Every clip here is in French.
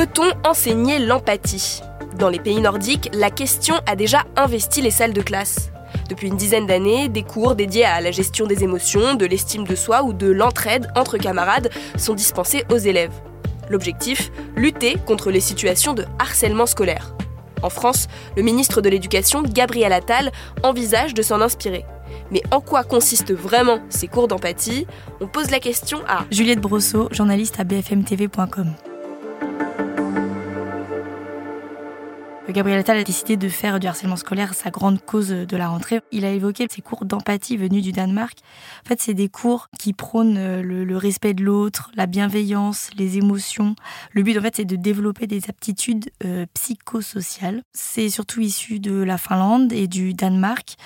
Peut-on enseigner l'empathie? Dans les pays nordiques, la question a déjà investi les salles de classe. Depuis une dizaine d'années, des cours dédiés à la gestion des émotions, de l'estime de soi ou de l'entraide entre camarades sont dispensés aux élèves. L'objectif Lutter contre les situations de harcèlement scolaire. En France, le ministre de l'Éducation, Gabriel Attal, envisage de s'en inspirer. Mais en quoi consistent vraiment ces cours d'empathie? On pose la question à Juliette Brosseau, journaliste à bfmtv.com. Gabriel Attal a décidé de faire du harcèlement scolaire sa grande cause de la rentrée. Il a évoqué ces cours d'empathie venus du Danemark. En fait, c'est des cours qui prônent euh, le, respect de l'autre, la bienveillance, les émotions. Le but, en fait, c'est de développer des aptitudes euh, psychosociales. C'est surtout issu de la Finlande et du Danemark.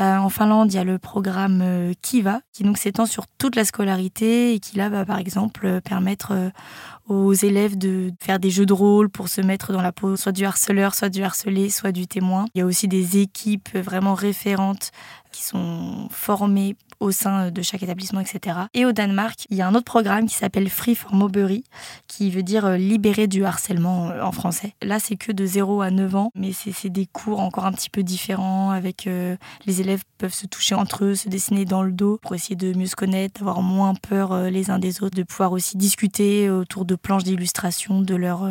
Euh, en Finlande, il y a le programme Kiva, qui donc s'étend sur toute la scolarité et qui là va, par exemple, permettre aux élèves de faire des jeux de rôle pour se mettre dans la peau soit du harceleur, soit du harcelé, soit du témoin. Il y a aussi des équipes vraiment référentes qui sont formées au sein de chaque établissement, etc. Et au Danemark, il y a un autre programme qui s'appelle Free for Mobbery, qui veut dire euh, libérer du harcèlement euh, en français. Là, c'est que de 0 à 9 ans, mais c'est des cours encore un petit peu différents, avec euh, les élèves peuvent se toucher entre eux, se dessiner dans le dos pour essayer de mieux se connaître, d'avoir moins peur les uns des autres, de pouvoir aussi discuter autour de planches d'illustration de leur,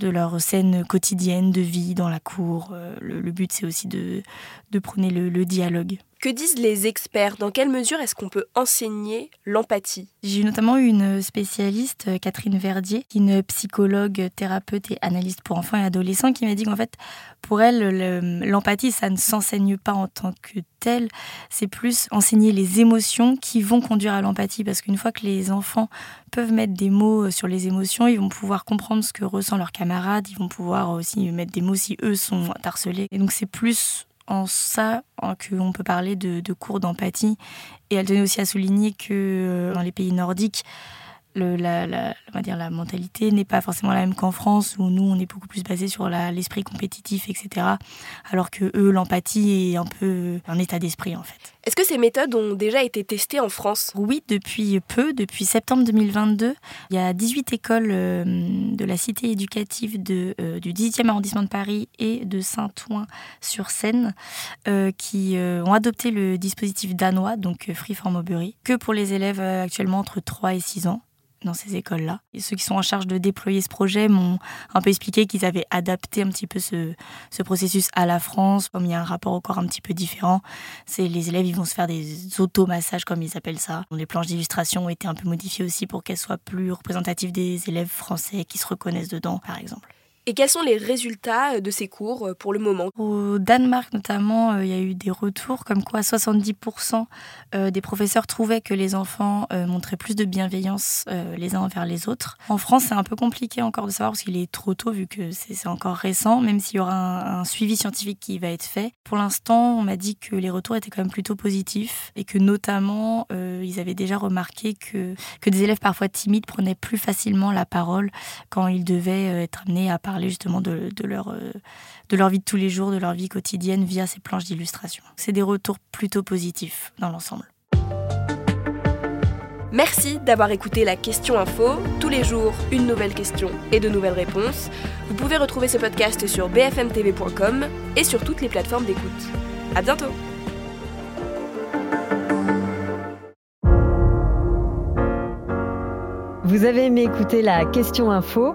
leur scène quotidienne de vie dans la cour. Le, but, c'est aussi de, de prôner le dialogue. Que disent les experts? Dans quelle mesure est-ce qu'on peut enseigner l'empathie? J'ai notamment eu une spécialiste, euh, Catherine Verdier, une psychologue, thérapeute et analyste pour enfants et adolescents, qui m'a dit qu'en fait, pour elle, l'empathie, ça ne s'enseigne pas en tant que tel, c'est plus enseigner les émotions qui vont conduire à l'empathie. Parce qu'une fois que les enfants peuvent mettre des mots euh, sur les émotions, ils vont pouvoir comprendre ce que ressent leur camarade, ils vont pouvoir aussi mettre des mots si eux sont harcelés. Et donc c'est plus en ça qu'on peut parler de, cours d'empathie. Et elle tenait aussi à souligner que euh, dans les pays nordiques, la, on va dire la mentalité n'est pas forcément la même qu'en France, où nous, on est beaucoup plus basé sur l'esprit compétitif, etc. Alors que eux, l'empathie est un peu un état d'esprit, en fait. Est-ce que ces méthodes ont déjà été testées en France? Oui, depuis peu, depuis septembre 2022. Il y a 18 écoles euh, de la cité éducative de, euh, du 18e arrondissement de Paris et de Saint-Ouen-sur-Seine euh, qui ont adopté le dispositif danois, donc Free for Mobbery, que pour les élèves actuellement entre 3 et 6 ans dans ces écoles-là. Et ceux qui sont en charge de déployer ce projet m'ont un peu expliqué qu'ils avaient adapté un petit peu ce, ce, processus à la France, comme il y a un rapport encore un petit peu différent. C'est les élèves, ils vont se faire des automassages, comme ils appellent ça. Les planches d'illustration ont été un peu modifiées aussi pour qu'elles soient plus représentatives des élèves français qui se reconnaissent dedans, par exemple. Et quels sont les résultats euh, de ces cours euh, pour le moment? Au Danemark notamment, euh, il y a eu des retours comme quoi 70% des professeurs trouvaient que les enfants montraient plus de bienveillance les uns envers les autres. En France, c'est un peu compliqué encore de savoir parce qu'il est trop tôt vu que c'est encore récent, même s'il y aura un, suivi scientifique qui va être fait. Pour l'instant, on m'a dit que les retours étaient quand même plutôt positifs et que notamment, ils avaient déjà remarqué que, que des élèves parfois timides prenaient plus facilement la parole quand ils devaient être amenés à parler justement de, leur, euh, de leur vie de tous les jours, de leur vie quotidienne via ces planches d'illustration. C'est des retours plutôt positifs dans l'ensemble. Merci d'avoir écouté la question info. Tous les jours, une nouvelle question et de nouvelles réponses. Vous pouvez retrouver ce podcast sur bfmtv.com et sur toutes les plateformes d'écoute. À bientôt! Vous avez aimé écouter la question info?